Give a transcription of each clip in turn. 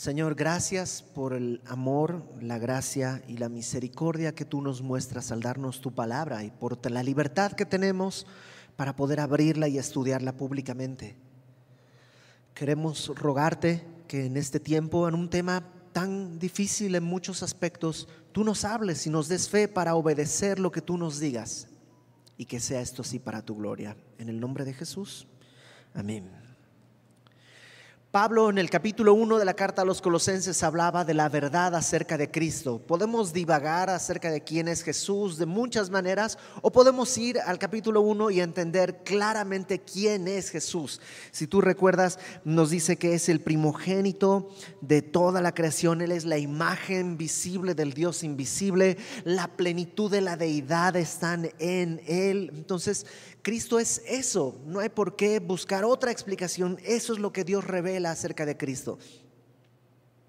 Señor, gracias por el amor, la gracia y la misericordia que tú nos muestras al darnos tu palabra y por la libertad que tenemos para poder abrirla y estudiarla públicamente. Queremos rogarte que en este tiempo, en un tema tan difícil en muchos aspectos, tú nos hables y nos des fe para obedecer lo que tú nos digas y que sea esto así para tu gloria. En el nombre de Jesús. Amén. Pablo en el capítulo 1 de la carta a los colosenses hablaba de la verdad acerca de Cristo. Podemos divagar acerca de quién es Jesús de muchas maneras o podemos ir al capítulo 1 y entender claramente quién es Jesús. Si tú recuerdas, nos dice que es el primogénito de toda la creación, Él es la imagen visible del Dios invisible, la plenitud de la deidad están en Él. Entonces, Cristo es eso, no hay por qué buscar otra explicación, eso es lo que Dios revela acerca de Cristo.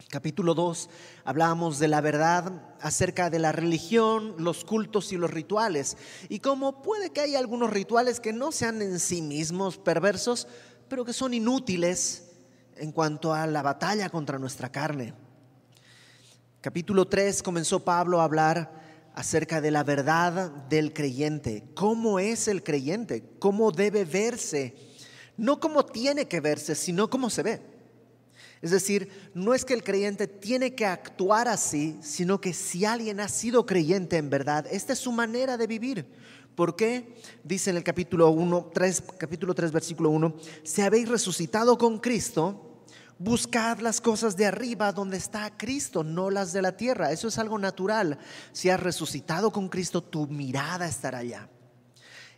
Capítulo 2 hablábamos de la verdad acerca de la religión, los cultos y los rituales. Y cómo puede que haya algunos rituales que no sean en sí mismos perversos, pero que son inútiles en cuanto a la batalla contra nuestra carne. Capítulo 3 comenzó Pablo a hablar acerca de la verdad del creyente. ¿Cómo es el creyente? ¿Cómo debe verse? No cómo tiene que verse, sino cómo se ve. Es decir, no es que el creyente tiene que actuar así, sino que si alguien ha sido creyente en verdad, esta es su manera de vivir. ¿Por qué? Dice en el capítulo 1, 3, capítulo 3, versículo 1, si habéis resucitado con Cristo, Buscad las cosas de arriba donde está Cristo, no las de la tierra. Eso es algo natural. Si has resucitado con Cristo, tu mirada estará allá.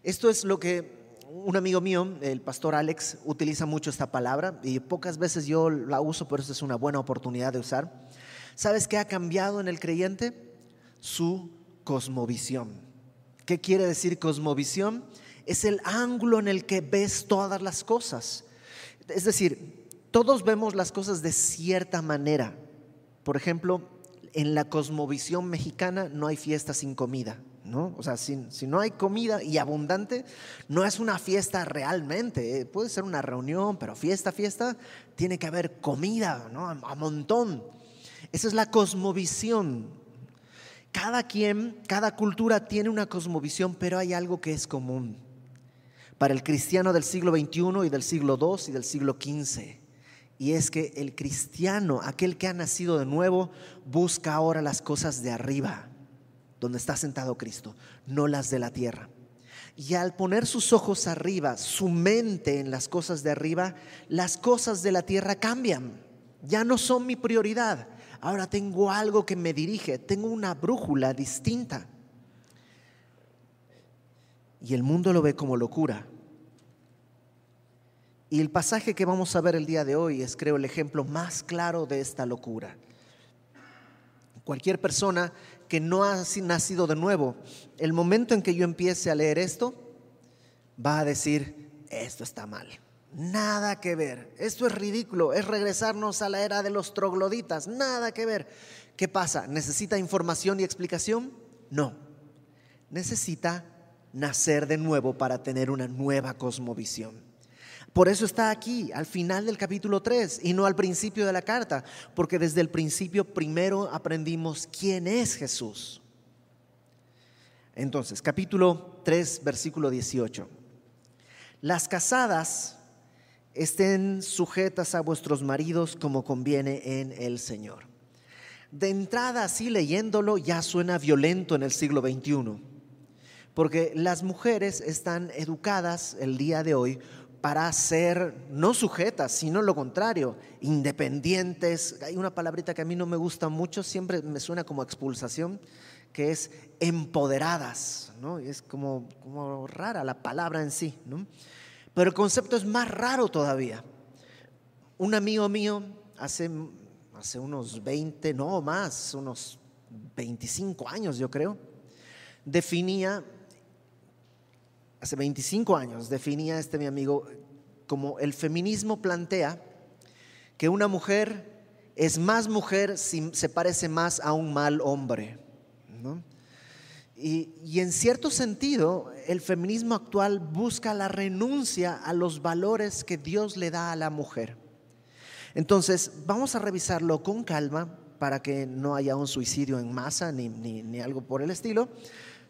Esto es lo que un amigo mío, el pastor Alex, utiliza mucho esta palabra y pocas veces yo la uso, pero esta es una buena oportunidad de usar. ¿Sabes qué ha cambiado en el creyente? Su cosmovisión. ¿Qué quiere decir cosmovisión? Es el ángulo en el que ves todas las cosas. Es decir, todos vemos las cosas de cierta manera. Por ejemplo, en la cosmovisión mexicana no hay fiesta sin comida, ¿no? O sea, si, no hay comida y abundante, no es una fiesta realmente. Eh, puede ser una reunión, pero fiesta, fiesta, tiene que haber comida, ¿no? A montón. Esa es la cosmovisión. Cada quien, cada cultura tiene una cosmovisión, pero hay algo que es común para el cristiano del siglo XXI y del siglo II y del siglo XV y es que el cristiano, aquel que ha nacido de nuevo, busca ahora las cosas de arriba, donde está sentado Cristo, no las de la tierra. Y al poner sus ojos arriba, su mente en las cosas de arriba, las cosas de la tierra cambian. Ya no son mi prioridad. Ahora tengo algo que me dirige, tengo una brújula distinta. Y el mundo lo ve como locura. Y el pasaje que vamos a ver el día de hoy es, creo, el ejemplo más claro de esta locura. Cualquier persona que no ha nacido de nuevo, el momento en que yo empiece a leer esto, va a decir, esto está mal. Nada que ver. Esto es ridículo. Es regresarnos a la era de los trogloditas. Nada que ver. ¿Qué pasa? ¿Necesita información y explicación? No. Necesita nacer de nuevo para tener una nueva cosmovisión. Por eso está aquí, al final del capítulo 3 y no al principio de la carta, porque desde el principio primero aprendimos quién es Jesús. Entonces, capítulo 3, versículo 18. Las casadas estén sujetas a vuestros maridos como conviene en el Señor. De entrada, así leyéndolo, ya suena violento en el siglo XXI, porque las mujeres están educadas el día de hoy para ser no sujetas, sino lo contrario, independientes. Hay una palabrita que a mí no me gusta mucho, siempre me suena como expulsación, que es empoderadas, ¿no? es como, como rara la palabra en sí, ¿no? Pero el concepto es más raro todavía. Un amigo mío hace, hace unos 20, no más, unos 25 años yo creo, definía hace 25 años, definía este mi amigo como el feminismo plantea que una mujer es más mujer si se parece más a un mal hombre. Y, y, en cierto sentido, el feminismo actual busca la renuncia a los valores que Dios le da a la mujer. Entonces, vamos a revisarlo con calma para que no haya un suicidio en masa ni, ni, algo por el estilo,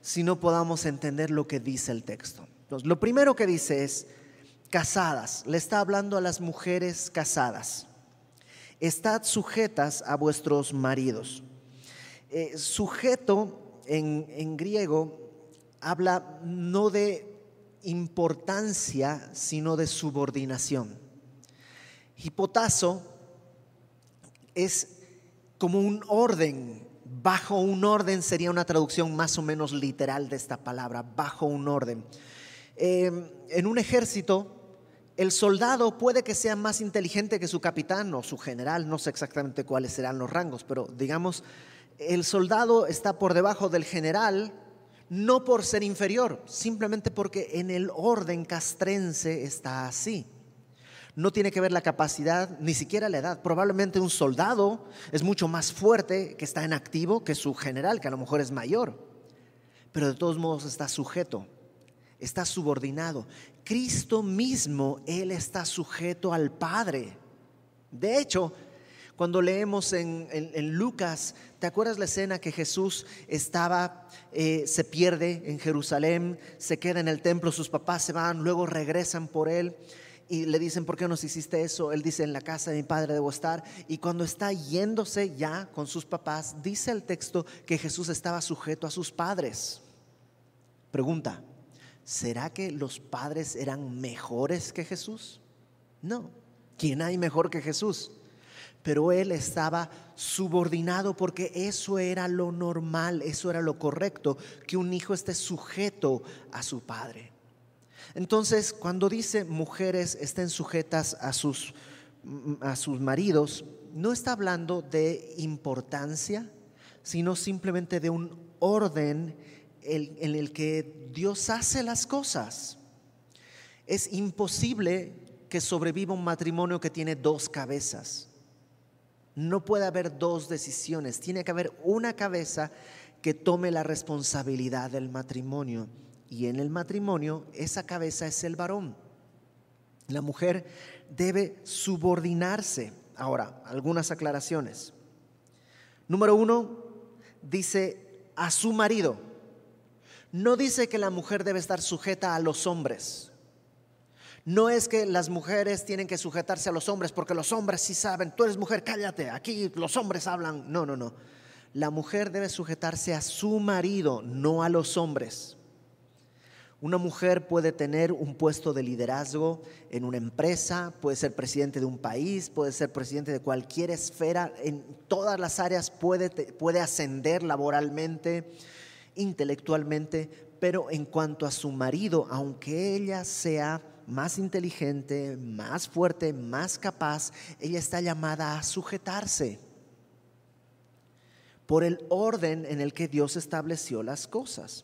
sino podamos entender lo que dice el texto. Lo primero que dice es, casadas, le está hablando a las mujeres casadas, estad sujetas a vuestros maridos. Eh, sujeto en, en griego habla no de importancia, sino de subordinación. Hipotazo es como un orden, bajo un orden sería una traducción más o menos literal de esta palabra, bajo un orden. Em, en un ejército, el soldado puede que sea más inteligente que su capitán o su general, no sé exactamente cuáles serán los rangos, pero digamos, el soldado está por debajo del general, no por ser inferior, simplemente porque en el orden castrense está así. No tiene que ver la capacidad, ni siquiera la edad. Probablemente un soldado es mucho más fuerte que está en activo que su general, que a lo mejor es mayor. Pero de todos modos está sujeto, está subordinado. Cristo mismo, Él está sujeto al Padre. De hecho, cuando leemos en, Lucas, ¿te acuerdas la escena que Jesús estaba, eh, se pierde en Jerusalén, se queda en el templo, sus papás se van, luego regresan por él? Y le dicen, ¿por qué nos hiciste eso? Él dice, en la casa de mi padre debo estar. Y cuando está yéndose ya con sus papás, dice el texto que Jesús estaba sujeto a sus padres. Pregunta, ¿será que los padres eran mejores que Jesús? No. ¿Quién hay mejor que Jesús? Pero él estaba subordinado porque eso era lo normal, eso era lo correcto, que un hijo esté sujeto a su padre. Entonces, cuando dice mujeres estén sujetas a sus, a sus maridos, no está hablando de importancia, sino simplemente de un orden en el que Dios hace las cosas. Es imposible que sobreviva un matrimonio que tiene dos cabezas. No puede haber dos decisiones, tiene que haber una cabeza que tome la responsabilidad del matrimonio. Y en el matrimonio esa cabeza es el varón. La mujer debe subordinarse. Ahora, algunas aclaraciones. Número uno, dice a su marido. No dice que la mujer debe estar sujeta a los hombres. No es que las mujeres tienen que sujetarse a los hombres porque los hombres sí saben, tú eres mujer, cállate, aquí los hombres hablan. No, no, no. La mujer debe sujetarse a su marido, no a los hombres. Una mujer puede tener un puesto de liderazgo en una empresa, puede ser presidente de un país, puede ser presidente de cualquier esfera, en todas las áreas puede, puede ascender laboralmente, intelectualmente, pero en cuanto a su marido, aunque ella sea más inteligente, más fuerte, más capaz, ella está llamada a sujetarse por el orden en el que Dios estableció las cosas.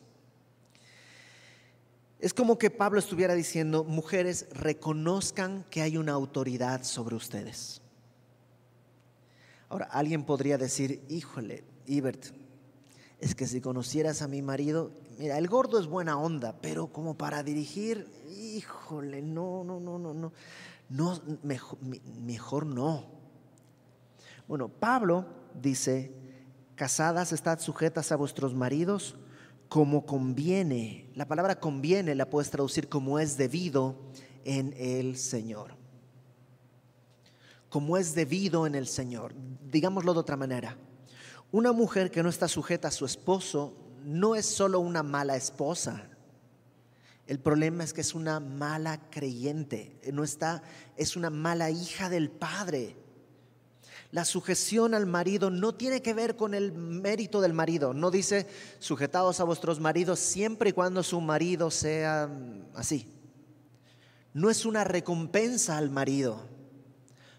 Es como que Pablo estuviera diciendo, mujeres, reconozcan que hay una autoridad sobre ustedes. Ahora, alguien podría decir, híjole, Ibert, es que si conocieras a mi marido, mira, el gordo es buena onda, pero como para dirigir, híjole, no, no, no, no, no, no mejor, mejor no. Bueno, Pablo dice, casadas, estad sujetas a vuestros maridos como conviene. La palabra conviene la puedes traducir como es debido en el Señor. Como es debido en el Señor. Digámoslo de otra manera. Una mujer que no está sujeta a su esposo no es solo una mala esposa. El problema es que es una mala creyente, no está es una mala hija del padre. La sujeción al marido no tiene que ver con el mérito del marido. No dice sujetados a vuestros maridos siempre y cuando su marido sea así. No es una recompensa al marido,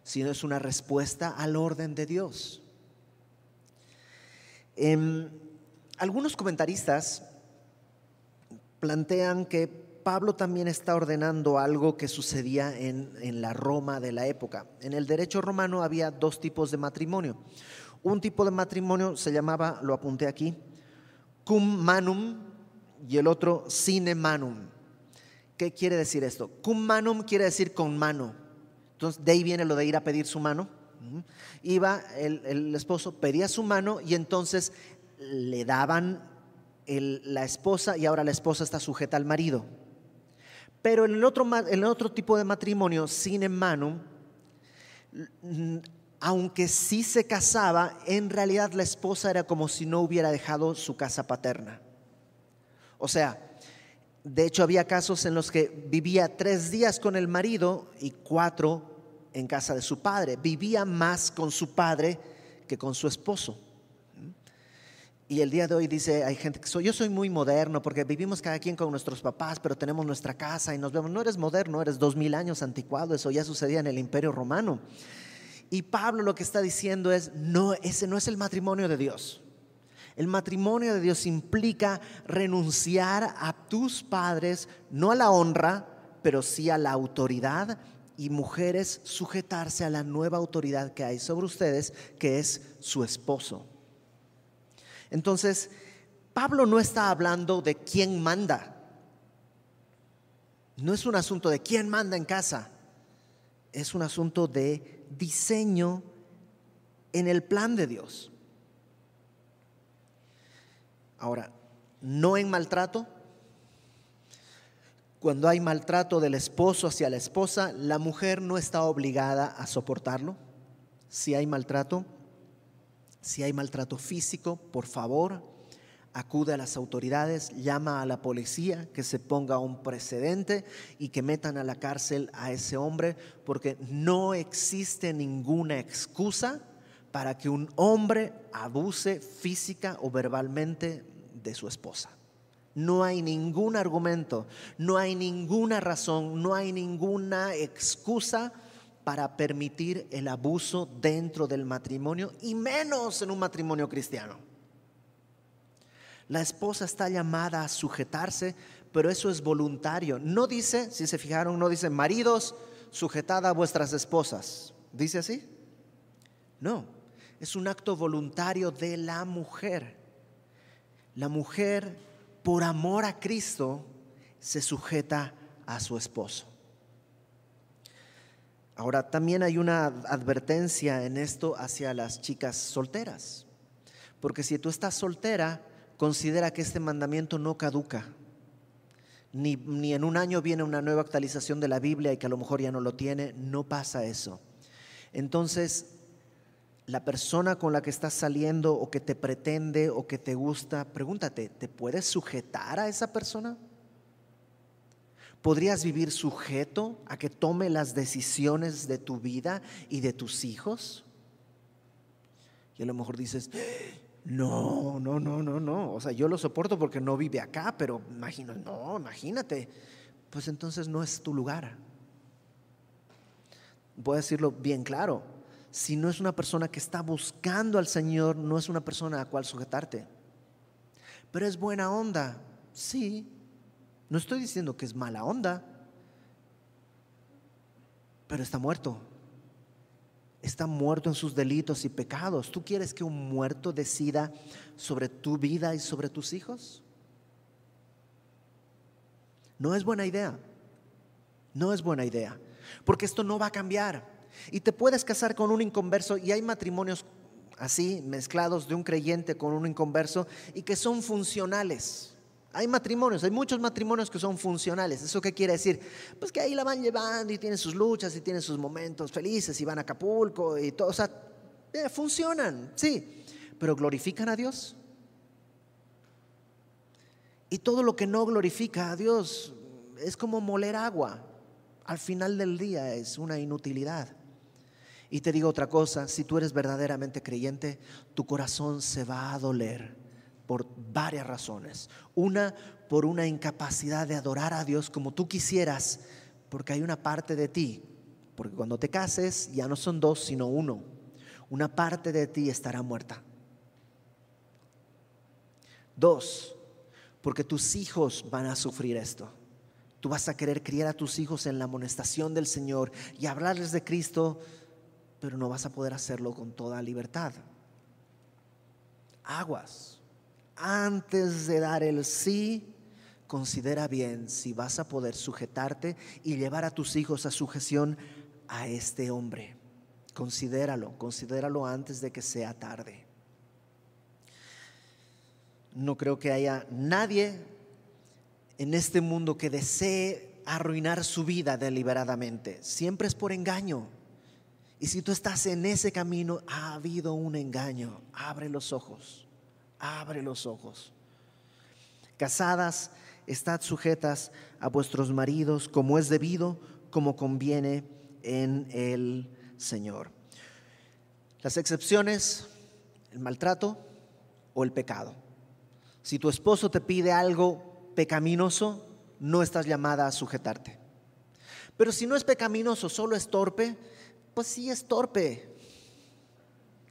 sino es una respuesta al orden de Dios. Em, algunos comentaristas plantean que Pablo también está ordenando algo que sucedía en, la Roma de la época. En el derecho romano había dos tipos de matrimonio. Un tipo de matrimonio se llamaba, lo apunté aquí, cum manum y el otro sine manum. ¿Qué quiere decir esto? Cum manum quiere decir con mano. Entonces, de ahí viene lo de ir a pedir su mano. Iba el, esposo, pedía su mano y entonces le daban la esposa y ahora la esposa está sujeta al marido. Pero en el otro, en el otro tipo de matrimonio, sin en mano, aunque sí se casaba, en realidad la esposa era como si no hubiera dejado su casa paterna. O sea, de hecho había casos en los que vivía tres días con el marido y cuatro en casa de su padre. Vivía más con su padre que con su esposo. Y el día de hoy dice, hay gente que soy, yo soy muy moderno porque vivimos cada quien con nuestros papás, pero tenemos nuestra casa y nos vemos. No eres moderno, eres dos mil años anticuado, eso ya sucedía en el imperio romano. Y Pablo lo que está diciendo es, no, ese no es el matrimonio de Dios. El matrimonio de Dios implica renunciar a tus padres, no a la honra, pero sí a la autoridad y mujeres sujetarse a la nueva autoridad que hay sobre ustedes, que es su esposo. Entonces, Pablo no está hablando de quién manda. No es un asunto de quién manda en casa. Es un asunto de diseño en el plan de Dios. Ahora, no en maltrato. Cuando hay maltrato del esposo hacia la esposa, la mujer no está obligada a soportarlo. Si hay maltrato, si hay maltrato físico, por favor, acude a las autoridades, llama a la policía que se ponga un precedente y que metan a la cárcel a ese hombre, porque no existe ninguna excusa para que un hombre abuse física o verbalmente de su esposa. No hay ningún argumento, no hay ninguna razón, no hay ninguna excusa para permitir el abuso dentro del matrimonio y menos en un matrimonio cristiano. La esposa está llamada a sujetarse, pero eso es voluntario. No dice, si se fijaron, no dice, maridos, sujetad a vuestras esposas. ¿Dice así? No, es un acto voluntario de la mujer. La mujer, por amor a Cristo, se sujeta a su esposo. Ahora, también hay una advertencia en esto hacia las chicas solteras, porque si tú estás soltera, considera que este mandamiento no caduca, ni, ni, en un año viene una nueva actualización de la Biblia y que a lo mejor ya no lo tiene, no pasa eso. Entonces, la persona con la que estás saliendo o que te pretende o que te gusta, pregúntate, ¿te puedes sujetar a esa persona? ¿Podrías vivir sujeto a que tome las decisiones de tu vida y de tus hijos? Y a lo mejor dices, no, no, no, no, no. O sea, yo lo soporto porque no vive acá, pero imagino, no, imagínate. Pues entonces no es tu lugar. Voy a decirlo bien claro. Si no es una persona que está buscando al Señor, no es una persona a cual sujetarte. Pero es buena onda, sí, no estoy diciendo que es mala onda, pero está muerto. Está muerto en sus delitos y pecados. ¿Tú quieres que un muerto decida sobre tu vida y sobre tus hijos? No es buena idea. No es buena idea. Porque esto no va a cambiar. Y te puedes casar con un inconverso y hay matrimonios así, mezclados de un creyente con un inconverso y que son funcionales. Hay matrimonios, hay muchos matrimonios que son funcionales. ¿Eso qué quiere decir? Pues que ahí la van llevando y tienen sus luchas y tienen sus momentos felices y van a Acapulco y todo. O sea, eh, funcionan, sí, pero glorifican a Dios. Y todo lo que no glorifica a Dios es como moler agua. Al final del día es una inutilidad. Y te digo otra cosa, si tú eres verdaderamente creyente, tu corazón se va a doler por varias razones. Una, por una incapacidad de adorar a Dios como tú quisieras, porque hay una parte de ti, porque cuando te cases ya no son dos, sino uno. Una parte de ti estará muerta. Dos, porque tus hijos van a sufrir esto. Tú vas a querer criar a tus hijos en la amonestación del Señor y hablarles de Cristo, pero no vas a poder hacerlo con toda libertad. Aguas antes de dar el sí, considera bien si vas a poder sujetarte y llevar a tus hijos a sujeción a este hombre. Considéralo, considéralo antes de que sea tarde. No creo que haya nadie en este mundo que desee arruinar su vida deliberadamente. Siempre es por engaño. Y si tú estás en ese camino, ha habido un engaño. Abre los ojos, abre los ojos. Casadas, estad sujetas a vuestros maridos como es debido, como conviene en el Señor. Las excepciones, el maltrato o el pecado. Si tu esposo te pide algo pecaminoso, no estás llamada a sujetarte. Pero si no es pecaminoso, solo es torpe, pues sí es torpe.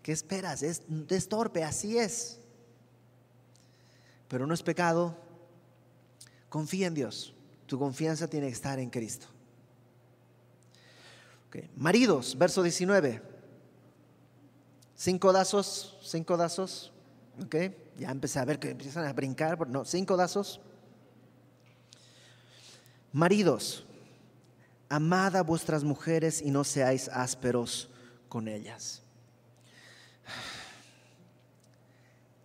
¿Qué esperas? Es, es torpe, así es. Pero no es pecado. Confía en Dios. Tu confianza tiene que estar en Cristo. Maridos, verso 19. Cinco dazos, cinco dazos. Ya empecé a ver que empiezan a brincar. No, cinco dazos. Maridos, amad a vuestras mujeres y no seáis ásperos con ellas.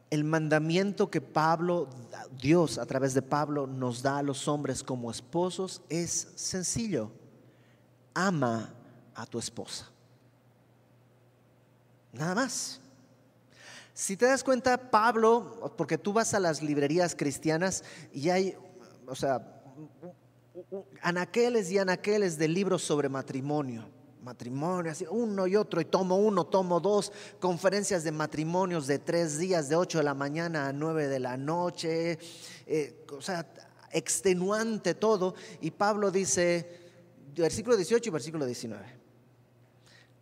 El mandamiento que Pablo, Dios a través de Pablo nos da a los hombres como esposos es sencillo. Ama a tu esposa. Nada más. Si te das cuenta, Pablo, porque tú vas a las librerías cristianas y hay, o sea, anaqueles y anaqueles de libros sobre matrimonio. Matrimonio, así, uno y otro, y tomo uno, tomo dos, conferencias de matrimonios de tres días, de ocho de la mañana a nueve de la noche, eh, o sea, extenuante todo. Y Pablo dice, versículo 18 y versículo 19.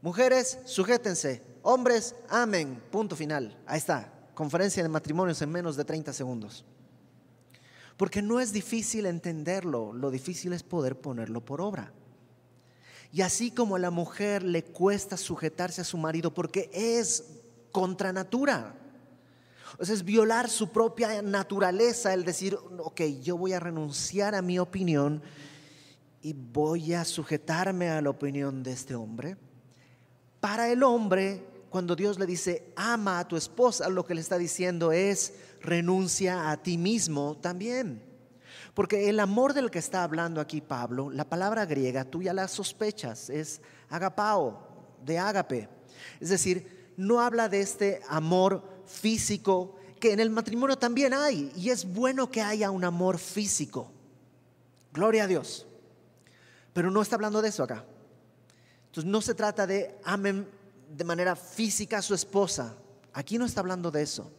Mujeres, sujétense. Hombres, amen. Punto final. Ahí está. Conferencia de matrimonios en menos de 30 segundos. Porque no es difícil entenderlo, lo difícil es poder ponerlo por obra. Y así como a la mujer le cuesta sujetarse a su marido porque es contra natura. Es violar su propia naturaleza el decir, ok, yo voy a renunciar a mi opinión y voy a sujetarme a la opinión de este hombre. Para el hombre, cuando Dios le dice, ama a tu esposa, lo que le está diciendo es, renuncia a ti mismo también. Porque el amor del que está hablando aquí Pablo, la palabra griega, tú ya la sospechas, es agapao, de ágape. Es decir, no habla de este amor físico que en el matrimonio también hay, y es bueno que haya un amor físico. Gloria a Dios. Pero no está hablando de eso acá. Entonces no se trata de amen de manera física a su esposa. Aquí no está hablando de eso.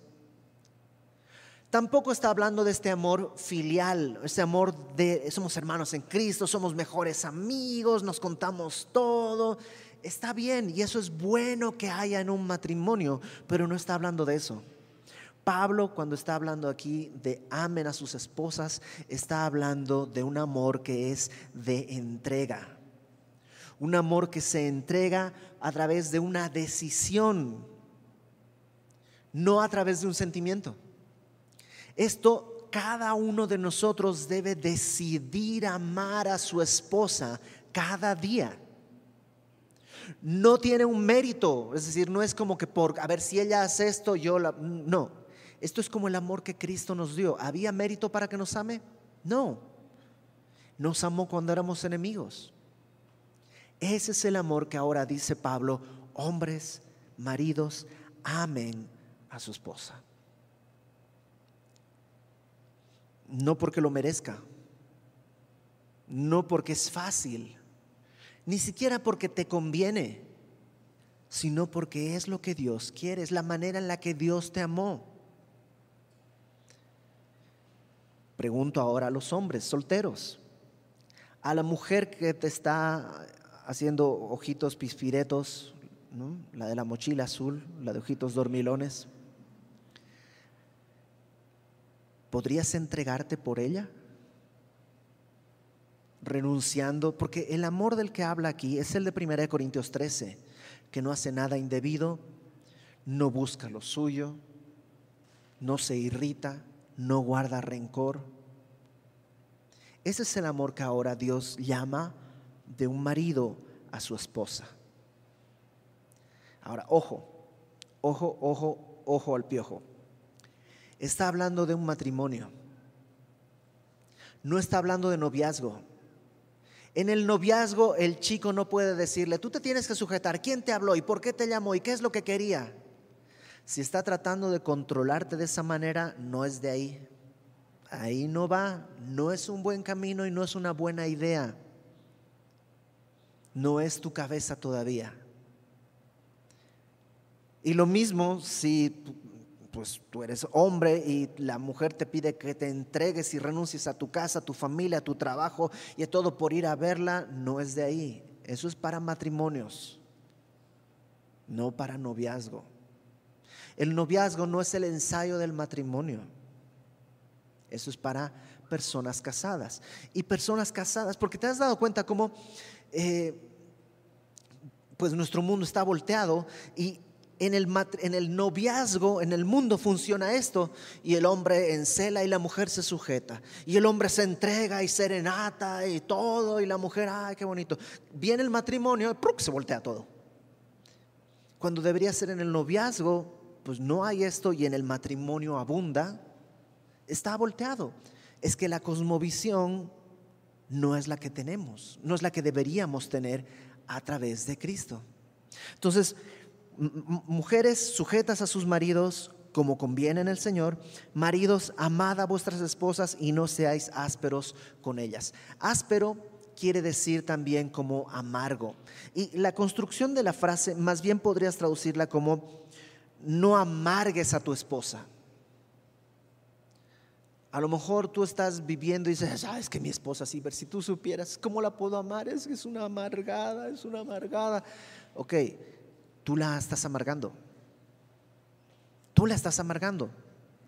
Tampoco está hablando de este amor filial, este amor de somos hermanos en Cristo, somos mejores amigos, nos contamos todo. Está bien y eso es bueno que haya en un matrimonio, pero no está hablando de eso. Pablo cuando está hablando aquí de amen a sus esposas, está hablando de un amor que es de entrega un amor que se entrega a través de una decisión, no a través de un sentimiento. Esto cada uno de nosotros debe decidir amar a su esposa cada día. No tiene un mérito, es decir, no es como que por, a ver si ella hace esto, yo la... No, esto es como el amor que Cristo nos dio. ¿Había mérito para que nos ame? No. Nos amó cuando éramos enemigos. Ese es el amor que ahora dice Pablo, hombres, maridos, amen a su esposa. No porque lo merezca, no porque es fácil, ni siquiera porque te conviene, sino porque es lo que Dios quiere, es la manera en la que Dios te amó. Pregunto ahora a los hombres solteros, a la mujer que te está haciendo ojitos pispiretos, la de la mochila azul, la de ojitos dormilones. ¿Podrías entregarte por ella? Renunciando, porque el amor del que habla aquí es el de 1 Corintios 13, que no hace nada indebido, no busca lo suyo, no se irrita, no guarda rencor. Ese es el amor que ahora Dios llama de un marido a su esposa. Ahora, ojo, ojo, ojo, ojo al piojo. Está hablando de un matrimonio. No está hablando de noviazgo. En el noviazgo el chico no puede decirle, tú te tienes que sujetar, ¿quién te habló y por qué te llamó y qué es lo que quería? Si está tratando de controlarte de esa manera, no es de ahí. Ahí no va, no es un buen camino y no es una buena idea. No es tu cabeza todavía. Y lo mismo si pues tú eres hombre y la mujer te pide que te entregues y renuncies a tu casa, a tu familia, a tu trabajo y a todo por ir a verla, no es de ahí. Eso es para matrimonios, no para noviazgo. El noviazgo no es el ensayo del matrimonio. Eso es para personas casadas. Y personas casadas, porque te has dado cuenta cómo eh, pues nuestro mundo está volteado y en el, noviazgo, en el mundo funciona esto, y el hombre encela y la mujer se sujeta, y el hombre se entrega y serenata y todo, y la mujer, ay, qué bonito. Viene el matrimonio y se voltea todo. Cuando debería ser en el noviazgo, pues no hay esto, y en el matrimonio abunda, está volteado. Es que la cosmovisión no es la que tenemos, no es la que deberíamos tener a través de Cristo. Entonces, mujeres sujetas a sus maridos como conviene en el Señor, maridos, amad a vuestras esposas y no seáis ásperos con ellas. Áspero quiere decir también como amargo. Y la construcción de la frase más bien podrías traducirla como no amargues a tu esposa. A lo mejor tú estás viviendo y dices, sabes que mi esposa sí, ver si tú supieras cómo la puedo amar, es que es una amargada, es una amargada. Ok, tú la estás amargando. Tú la estás amargando.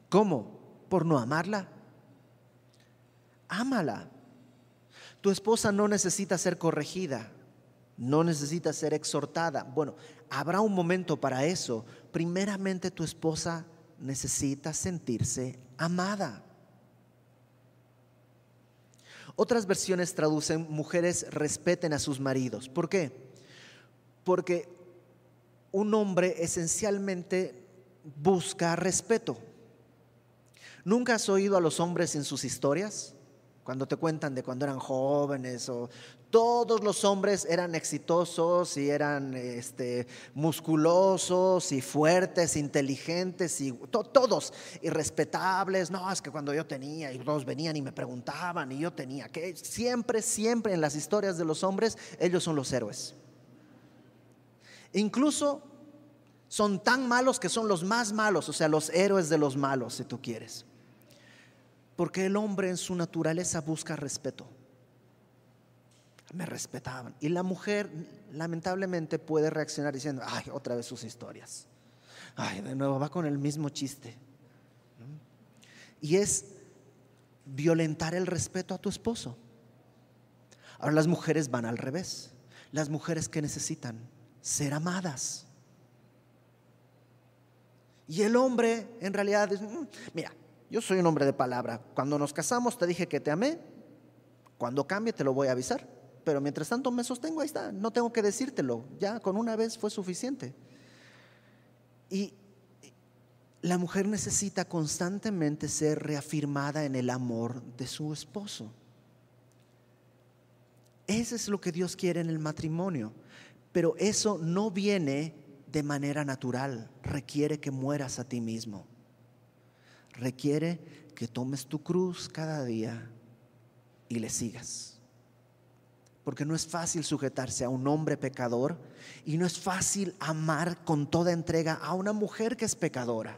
¿Cómo? Por no amarla. Ámala. Tu esposa no necesita ser corregida, no necesita ser exhortada. Bueno, habrá un momento para eso. Primeramente tu esposa necesita sentirse amada. Otras versiones traducen mujeres respeten a sus maridos. ¿Por qué? Porque un hombre esencialmente busca respeto. ¿Nunca has oído a los hombres en sus historias? Cuando te cuentan de cuando eran jóvenes o todos los hombres eran exitosos y eran este, musculosos y fuertes, inteligentes y todos y respetables. No, es que cuando yo tenía y todos venían y me preguntaban y yo tenía que siempre, siempre en las historias de los hombres ellos son los héroes. Incluso son tan malos que son los más malos, o sea, los héroes de los malos, si tú quieres. Porque el hombre en su naturaleza busca respeto. Me respetaban. Y la mujer lamentablemente puede reaccionar diciendo, ay, otra vez sus historias. Ay, de nuevo va con el mismo chiste. Y es violentar el respeto a tu esposo. Ahora las mujeres van al revés. Las mujeres que necesitan ser amadas. Y el hombre en realidad es, mm, mira, yo soy un hombre de palabra. Cuando nos casamos te dije que te amé. Cuando cambie te lo voy a avisar. Pero mientras tanto me sostengo, ahí está. No tengo que decírtelo. Ya con una vez fue suficiente. Y la mujer necesita constantemente ser reafirmada en el amor de su esposo. Eso es lo que Dios quiere en el matrimonio. Pero eso no viene de manera natural, requiere que mueras a ti mismo. Requiere que tomes tu cruz cada día y le sigas. Porque no es fácil sujetarse a un hombre pecador y no es fácil amar con toda entrega a una mujer que es pecadora.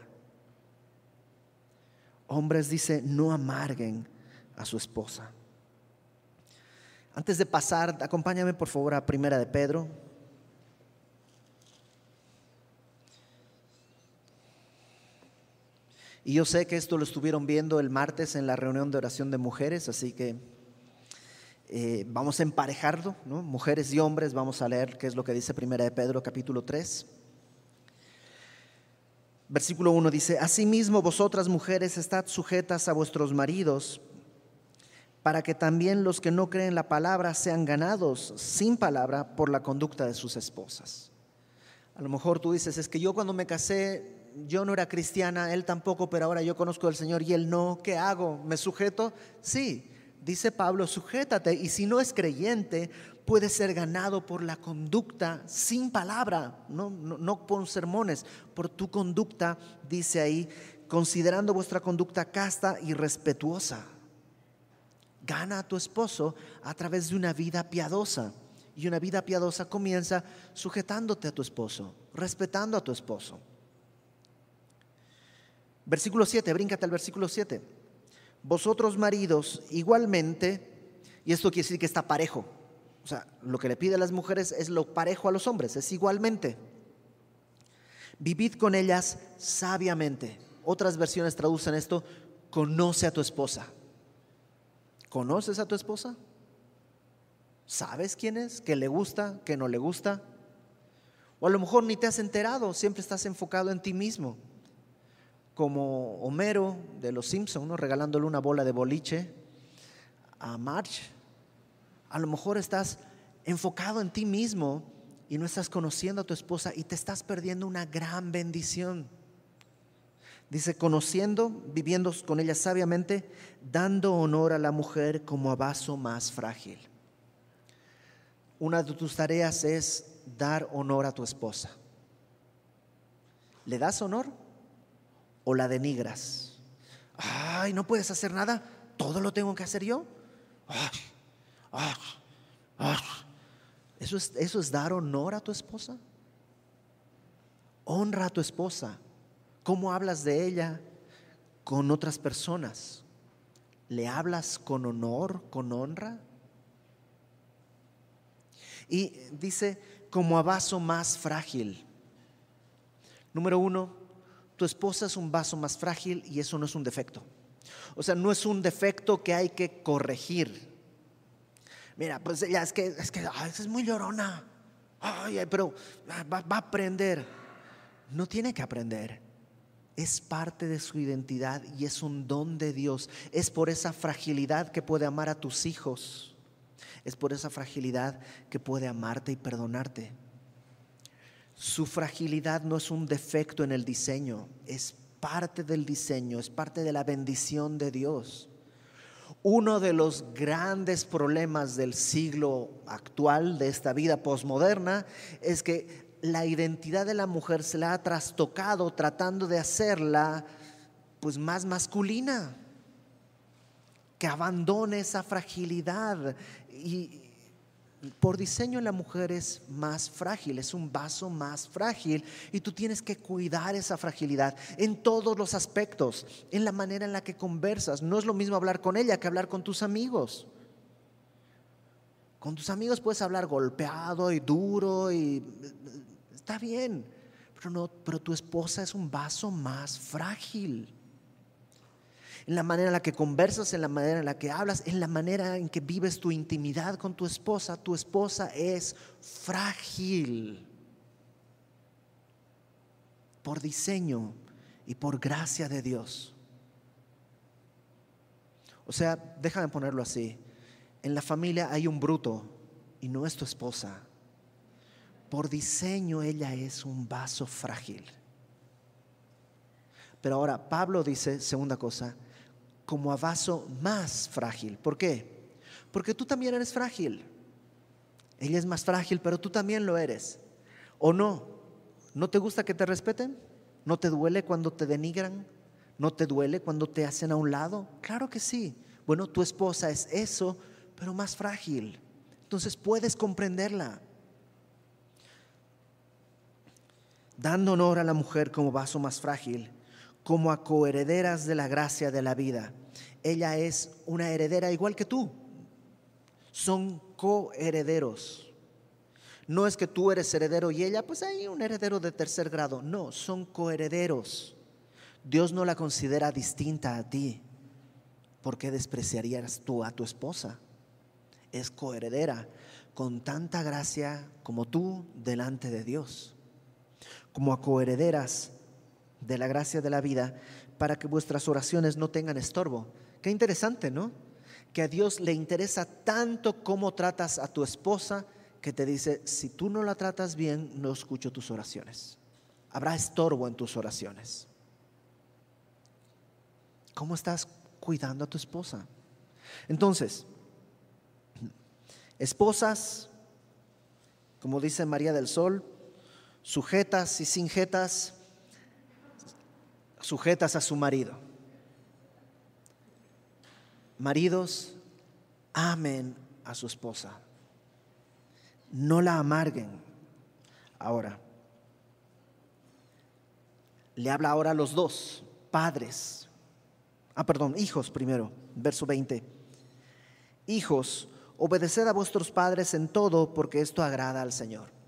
Hombres dice, no amarguen a su esposa. Antes de pasar, acompáñame por favor a Primera de Pedro, Y yo sé que esto lo estuvieron viendo el martes en la reunión de oración de mujeres, así que eh, vamos a emparejarlo, mujeres y hombres, vamos a leer qué es lo que dice Primera de Pedro capítulo 3. Versículo 1 dice, Asimismo vosotras mujeres estad sujetas a vuestros maridos para que también los que no creen la palabra sean ganados sin palabra por la conducta de sus esposas. A lo mejor tú dices, es que yo cuando me casé, yo no era cristiana, él tampoco, pero ahora yo conozco al Señor y él no, ¿qué hago? ¿Me sujeto? Sí, dice Pablo, sujétate y si no es creyente, puede ser ganado por la conducta sin palabra, no, no, no por sermones, por tu conducta, dice ahí, considerando vuestra conducta casta y respetuosa. Gana a tu esposo a través de una vida piadosa. Y una vida piadosa comienza sujetándote a tu esposo, respetando a tu esposo. Versículo 7, bríncate al versículo 7. Vosotros maridos igualmente, y esto quiere decir que está parejo. O sea, lo que le pide a las mujeres es lo parejo a los hombres, es igualmente. Vivid con ellas sabiamente. Otras versiones traducen esto, conoce a tu esposa. ¿Conoces a tu esposa? ¿Sabes quién es? ¿Que le gusta? ¿Que no le gusta? O a lo mejor ni te has enterado, siempre estás enfocado en ti mismo. Como Homero de los Simpsons, regalándole una bola de boliche a Marge. A lo mejor estás enfocado en ti mismo y no estás conociendo a tu esposa y te estás perdiendo una gran bendición. Dice, conociendo, viviendo con ella sabiamente, dando honor a la mujer como a vaso más frágil una de tus tareas es dar honor a tu esposa. ¿Le das honor o la denigras? Ay, no puedes hacer nada, todo lo tengo que hacer yo. ¿Eso, es, ¿Eso es dar honor a tu esposa? Honra a tu esposa. ¿Cómo hablas de ella con otras personas? ¿Le hablas con honor, con honra? Y dice, como a vaso más frágil. Número uno, tu esposa es un vaso más frágil y eso no es un defecto. O sea, no es un defecto que hay que corregir. Mira, pues ella es que es, que, es muy llorona. Ay, pero va a aprender. No tiene que aprender. Es parte de su identidad y es un don de Dios. Es por esa fragilidad que puede amar a tus hijos es por esa fragilidad que puede amarte y perdonarte. Su fragilidad no es un defecto en el diseño, es parte del diseño, es parte de la bendición de Dios. Uno de los grandes problemas del siglo actual, de esta vida posmoderna, es que la identidad de la mujer se la ha trastocado tratando de hacerla pues más masculina que abandone esa fragilidad. Y por diseño la mujer es más frágil, es un vaso más frágil y tú tienes que cuidar esa fragilidad en todos los aspectos, en la manera en la que conversas. No es lo mismo hablar con ella que hablar con tus amigos. Con tus amigos puedes hablar golpeado y duro y está bien, pero no, pero tu esposa es un vaso más frágil en la manera en la que conversas, en la manera en la que hablas, en la manera en que vives tu intimidad con tu esposa. Tu esposa es frágil por diseño y por gracia de Dios. O sea, déjame ponerlo así. En la familia hay un bruto y no es tu esposa. Por diseño ella es un vaso frágil. Pero ahora Pablo dice, segunda cosa, como a vaso más frágil. ¿Por qué? Porque tú también eres frágil. Ella es más frágil, pero tú también lo eres. ¿O no? ¿No te gusta que te respeten? ¿No te duele cuando te denigran? ¿No te duele cuando te hacen a un lado? Claro que sí. Bueno, tu esposa es eso, pero más frágil. Entonces puedes comprenderla. Dando honor a la mujer como vaso más frágil, como a coherederas de la gracia de la vida. Ella es una heredera igual que tú. Son coherederos. No es que tú eres heredero y ella, pues hay un heredero de tercer grado. No, son coherederos. Dios no la considera distinta a ti. ¿Por qué despreciarías tú a tu esposa? Es coheredera con tanta gracia como tú delante de Dios. Como a coherederas de la gracia de la vida para que vuestras oraciones no tengan estorbo. Qué interesante, ¿no? que a Dios le interesa tanto cómo tratas a tu esposa que te dice, si tú no la tratas bien, no escucho tus oraciones. Habrá estorbo en tus oraciones. ¿Cómo estás cuidando a tu esposa? Entonces, esposas, como dice María del Sol, sujetas y sin sujetas a su marido. Maridos, amen a su esposa. No la amarguen. Ahora, le habla ahora a los dos, padres. Ah, perdón, hijos primero, verso 20. Hijos, obedeced a vuestros padres en todo, porque esto agrada al Señor.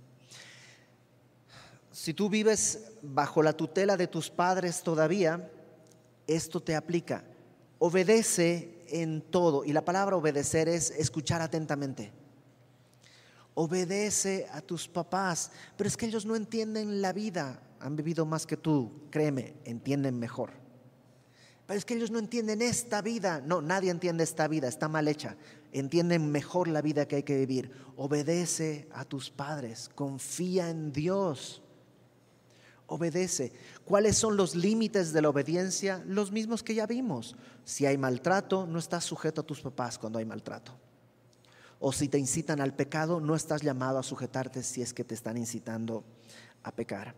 Si tú vives bajo la tutela de tus padres todavía, esto te aplica. Obedece en todo. Y la palabra obedecer es escuchar atentamente. Obedece a tus papás. Pero es que ellos no entienden la vida. Han vivido más que tú. Créeme, entienden mejor. Pero es que ellos no entienden esta vida. No, nadie entiende esta vida. Está mal hecha. Entienden mejor la vida que hay que vivir. Obedece a tus padres. Confía en Dios obedece. ¿Cuáles son los límites de la obediencia? Los mismos que ya vimos. Si hay maltrato, no estás sujeto a tus papás cuando hay maltrato. O si te incitan al pecado, no estás llamado a sujetarte si es que te están incitando a pecar.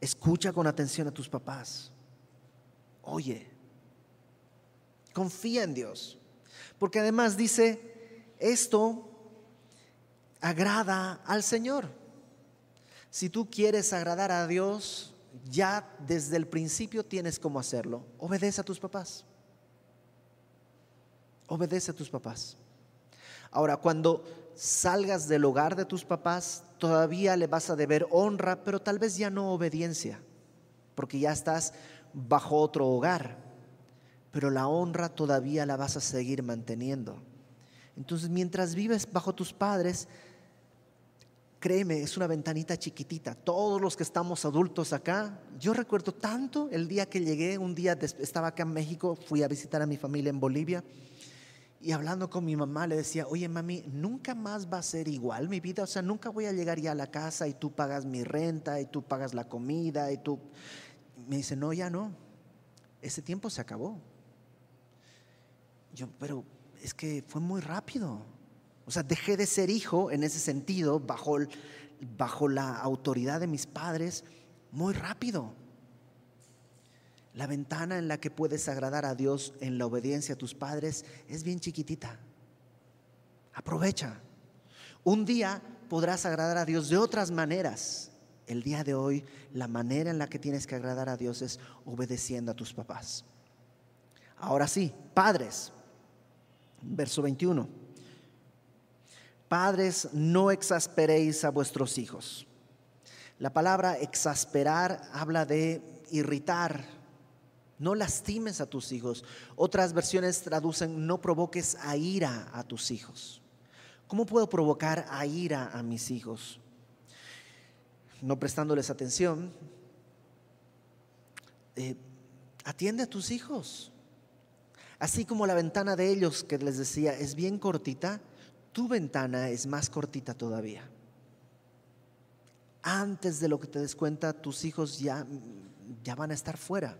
Escucha con atención a tus papás. Oye, confía en Dios. Porque además dice, esto agrada al Señor. Si tú quieres agradar a Dios, ya desde el principio tienes cómo hacerlo. Obedece a tus papás. Obedece a tus papás. Ahora, cuando salgas del hogar de tus papás, todavía le vas a deber honra, pero tal vez ya no obediencia, porque ya estás bajo otro hogar, pero la honra todavía la vas a seguir manteniendo. Entonces, mientras vives bajo tus padres, Créeme, es una ventanita chiquitita. Todos los que estamos adultos acá, yo recuerdo tanto el día que llegué, un día estaba acá en México, fui a visitar a mi familia en Bolivia y hablando con mi mamá le decía, oye mami, nunca más va a ser igual mi vida, o sea, nunca voy a llegar ya a la casa y tú pagas mi renta y tú pagas la comida y tú... Me dice, no, ya no, ese tiempo se acabó. Yo, pero es que fue muy rápido. O sea, dejé de ser hijo en ese sentido, bajo, bajo la autoridad de mis padres, muy rápido. La ventana en la que puedes agradar a Dios en la obediencia a tus padres es bien chiquitita. Aprovecha. Un día podrás agradar a Dios de otras maneras. El día de hoy, la manera en la que tienes que agradar a Dios es obedeciendo a tus papás. Ahora sí, padres. Verso 21. Padres, no exasperéis a vuestros hijos. La palabra exasperar habla de irritar. No lastimes a tus hijos. Otras versiones traducen no provoques a ira a tus hijos. ¿Cómo puedo provocar a ira a mis hijos? No prestándoles atención. Eh, atiende a tus hijos. Así como la ventana de ellos que les decía es bien cortita, tu ventana es más cortita todavía. Antes de lo que te des cuenta, tus hijos ya, ya van a estar fuera.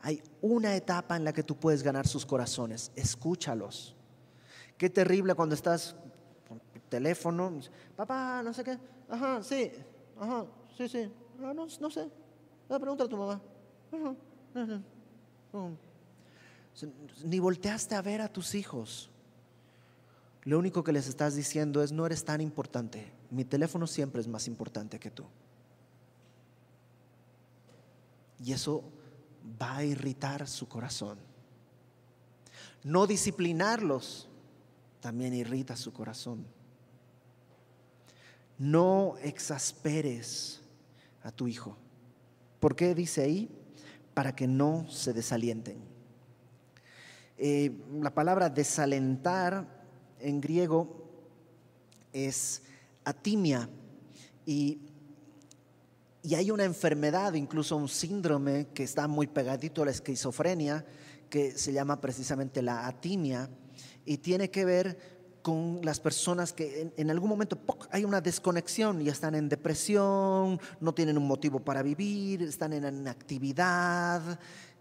Hay una etapa en la que tú puedes ganar sus corazones. Escúchalos. Qué terrible cuando estás por teléfono. Papá, no sé qué. Ajá, sí. Ajá, sí, sí. Ah, no, no, sé. Ah, pregunta a tu mamá. Ni volteaste a ver a tus hijos. Lo único que les estás diciendo es, no eres tan importante. Mi teléfono siempre es más importante que tú. Y eso va a irritar su corazón. No disciplinarlos también irrita su corazón. No exasperes a tu hijo. ¿Por qué dice ahí? Para que no se desalienten. Eh, la palabra desalentar en griego es atimia y, y hay una enfermedad, incluso un síndrome que está muy pegadito a la esquizofrenia, que se llama precisamente la atimia y tiene que ver con las personas que en, algún momento hay una desconexión y están en depresión, no tienen un motivo para vivir, están en inactividad.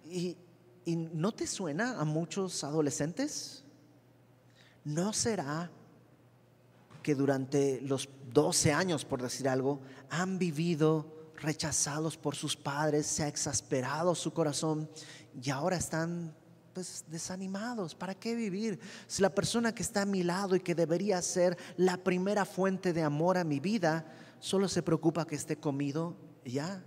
¿Y, y no te suena a muchos adolescentes? ¿No será que durante los 12 años, por decir algo, han vivido rechazados por sus padres, se ha exasperado su corazón y ahora están pues desanimados. ¿Para qué vivir? Si la persona que está a mi lado y que debería ser la primera fuente de amor a mi vida, solo se preocupa que esté comido, ya.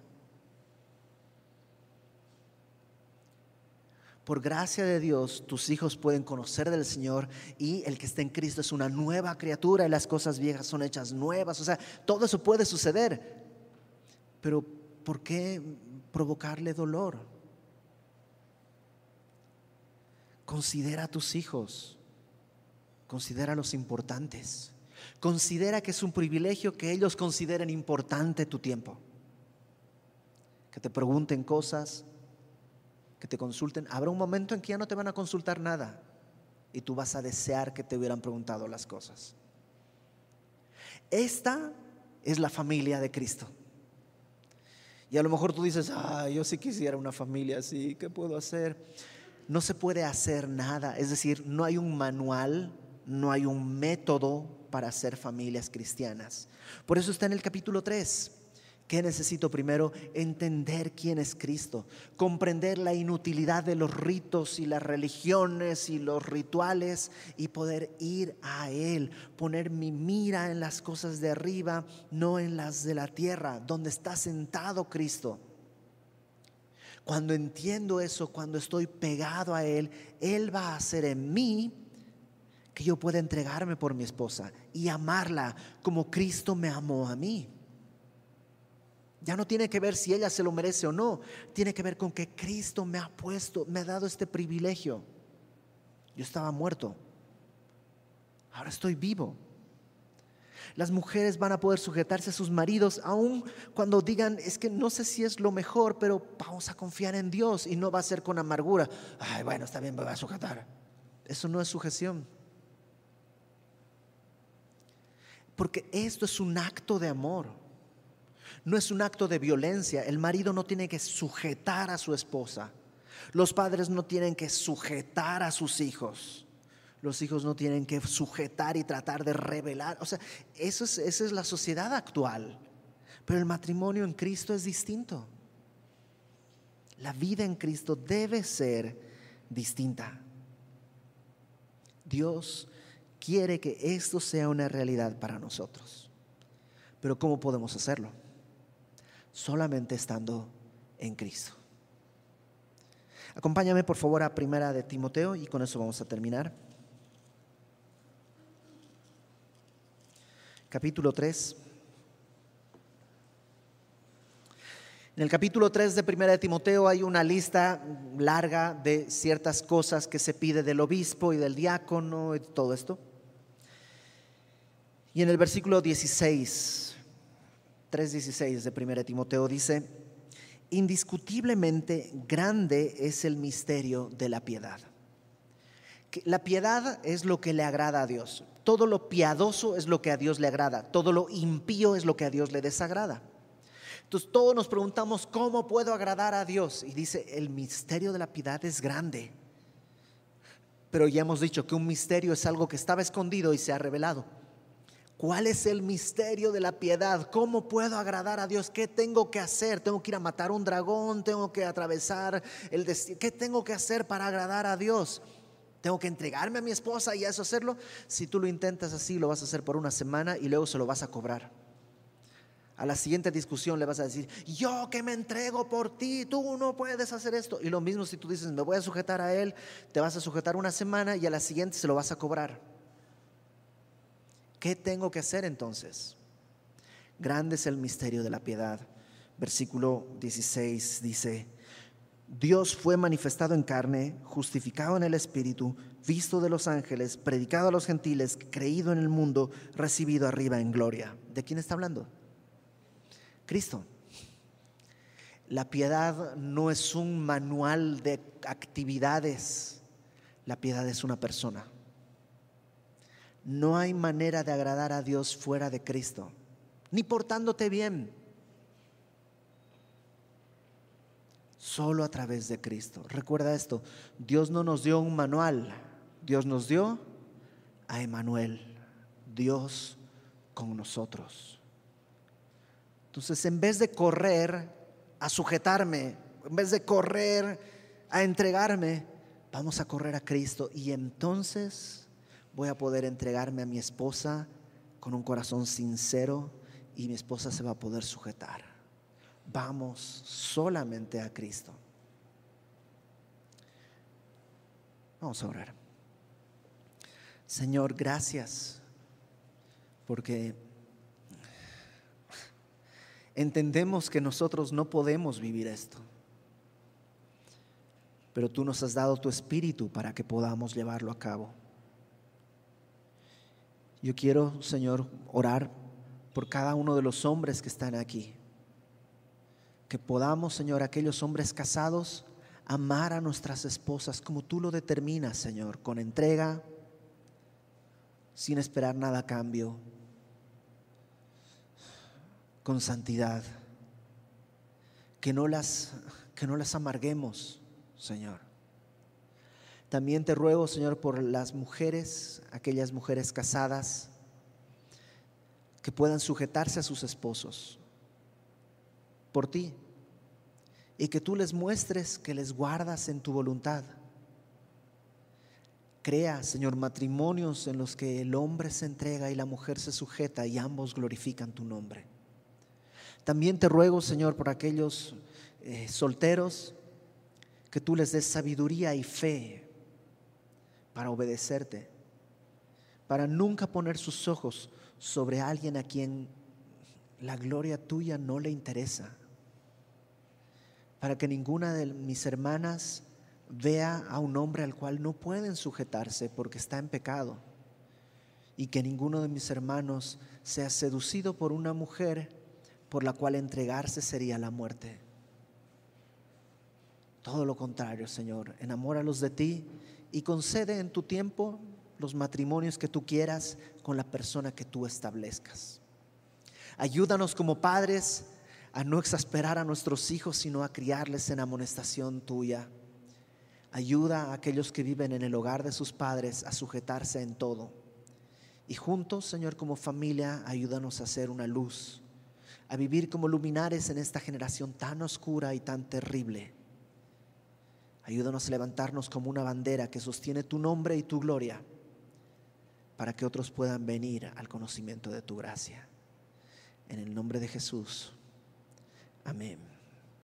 Por gracia de Dios, tus hijos pueden conocer del Señor y el que está en Cristo es una nueva criatura y las cosas viejas son hechas nuevas. O sea, todo eso puede suceder. Pero ¿por qué provocarle dolor? Considera a tus hijos, considera los importantes, considera que es un privilegio que ellos consideren importante tu tiempo, que te pregunten cosas, te consulten. Habrá un momento en que ya no te van a consultar nada y tú vas a desear que te hubieran preguntado las cosas. Esta es la familia de Cristo. Y a lo mejor tú dices, ah, yo sí quisiera una familia así, ¿qué puedo hacer? No se puede hacer nada, es decir, no hay un manual, no hay un método para hacer familias cristianas. Por eso está en el capítulo 3. ¿Qué necesito primero? Entender quién es Cristo, comprender la inutilidad de los ritos y las religiones y los rituales y poder ir a Él, poner mi mira en las cosas de arriba, no en las de la tierra, donde está sentado Cristo. Cuando entiendo eso, cuando estoy pegado a Él, Él va a hacer en mí que yo pueda entregarme por mi esposa y amarla como Cristo me amó a mí. Ya no tiene que ver si ella se lo merece o no. Tiene que ver con que Cristo me ha puesto, me ha dado este privilegio. Yo estaba muerto. Ahora estoy vivo. Las mujeres van a poder sujetarse a sus maridos aun cuando digan, es que no sé si es lo mejor, pero vamos a confiar en Dios y no va a ser con amargura. Ay, bueno, está bien, me va a sujetar. Eso no es sujeción. Porque esto es un acto de amor no es un acto de violencia. El marido no tiene que sujetar a su esposa. Los padres no tienen que sujetar a sus hijos. Los hijos no tienen que sujetar y tratar de revelar. O sea, eso es, esa es la sociedad actual. Pero el matrimonio en Cristo es distinto. La vida en Cristo debe ser distinta. Dios quiere que esto sea una realidad para nosotros. Pero ¿cómo podemos hacerlo? Solamente estando en Cristo. Acompáñame por favor a Primera de Timoteo y con eso vamos a terminar. Capítulo 3. En el capítulo 3 de Primera de Timoteo hay una lista larga de ciertas cosas que se pide del obispo y del diácono y todo esto. Y en el versículo 16 3.16 de 1 Timoteo dice, indiscutiblemente grande es el misterio de la piedad. La piedad es lo que le agrada a Dios. Todo lo piadoso es lo que a Dios le agrada. Todo lo impío es lo que a Dios le desagrada. Entonces todos nos preguntamos, ¿cómo puedo agradar a Dios? Y dice, el misterio de la piedad es grande. Pero ya hemos dicho que un misterio es algo que estaba escondido y se ha revelado. ¿Cuál es el misterio de la piedad? ¿Cómo puedo agradar a Dios? ¿Qué tengo que hacer? ¿Tengo que ir a matar un dragón? ¿Tengo que atravesar el destino? ¿Qué tengo que hacer para agradar a Dios? ¿Tengo que entregarme a mi esposa y eso hacerlo? Si tú lo intentas así, lo vas a hacer por una semana y luego se lo vas a cobrar. A la siguiente discusión le vas a decir, yo que me entrego por ti, tú no puedes hacer esto. Y lo mismo si tú dices, me voy a sujetar a él, te vas a sujetar una semana y a la siguiente se lo vas a cobrar. ¿Qué tengo que hacer entonces? Grande es el misterio de la piedad. Versículo 16 dice, Dios fue manifestado en carne, justificado en el Espíritu, visto de los ángeles, predicado a los gentiles, creído en el mundo, recibido arriba en gloria. ¿De quién está hablando? Cristo. La piedad no es un manual de actividades, la piedad es una persona. No hay manera de agradar a Dios fuera de Cristo, ni portándote bien. Solo a través de Cristo. Recuerda esto, Dios no nos dio un manual, Dios nos dio a Emanuel, Dios con nosotros. Entonces, en vez de correr a sujetarme, en vez de correr a entregarme, vamos a correr a Cristo y entonces voy a poder entregarme a mi esposa con un corazón sincero y mi esposa se va a poder sujetar. Vamos solamente a Cristo. Vamos a orar. Señor, gracias porque entendemos que nosotros no podemos vivir esto, pero tú nos has dado tu espíritu para que podamos llevarlo a cabo. Yo quiero, Señor, orar por cada uno de los hombres que están aquí. Que podamos, Señor, aquellos hombres casados, amar a nuestras esposas como tú lo determinas, Señor, con entrega, sin esperar nada a cambio, con santidad. Que no las, que no las amarguemos, Señor. También te ruego, Señor, por las mujeres, aquellas mujeres casadas, que puedan sujetarse a sus esposos, por ti, y que tú les muestres que les guardas en tu voluntad. Crea, Señor, matrimonios en los que el hombre se entrega y la mujer se sujeta y ambos glorifican tu nombre. También te ruego, Señor, por aquellos eh, solteros, que tú les des sabiduría y fe para obedecerte, para nunca poner sus ojos sobre alguien a quien la gloria tuya no le interesa, para que ninguna de mis hermanas vea a un hombre al cual no pueden sujetarse porque está en pecado, y que ninguno de mis hermanos sea seducido por una mujer por la cual entregarse sería la muerte. Todo lo contrario, Señor, enamóralos de ti y concede en tu tiempo los matrimonios que tú quieras con la persona que tú establezcas. Ayúdanos como padres a no exasperar a nuestros hijos, sino a criarles en amonestación tuya. Ayuda a aquellos que viven en el hogar de sus padres a sujetarse en todo. Y juntos, Señor, como familia, ayúdanos a ser una luz, a vivir como luminares en esta generación tan oscura y tan terrible Ayúdanos a levantarnos como una bandera que sostiene tu nombre y tu gloria para que otros puedan venir al conocimiento de tu gracia. En el nombre de Jesús. Amén.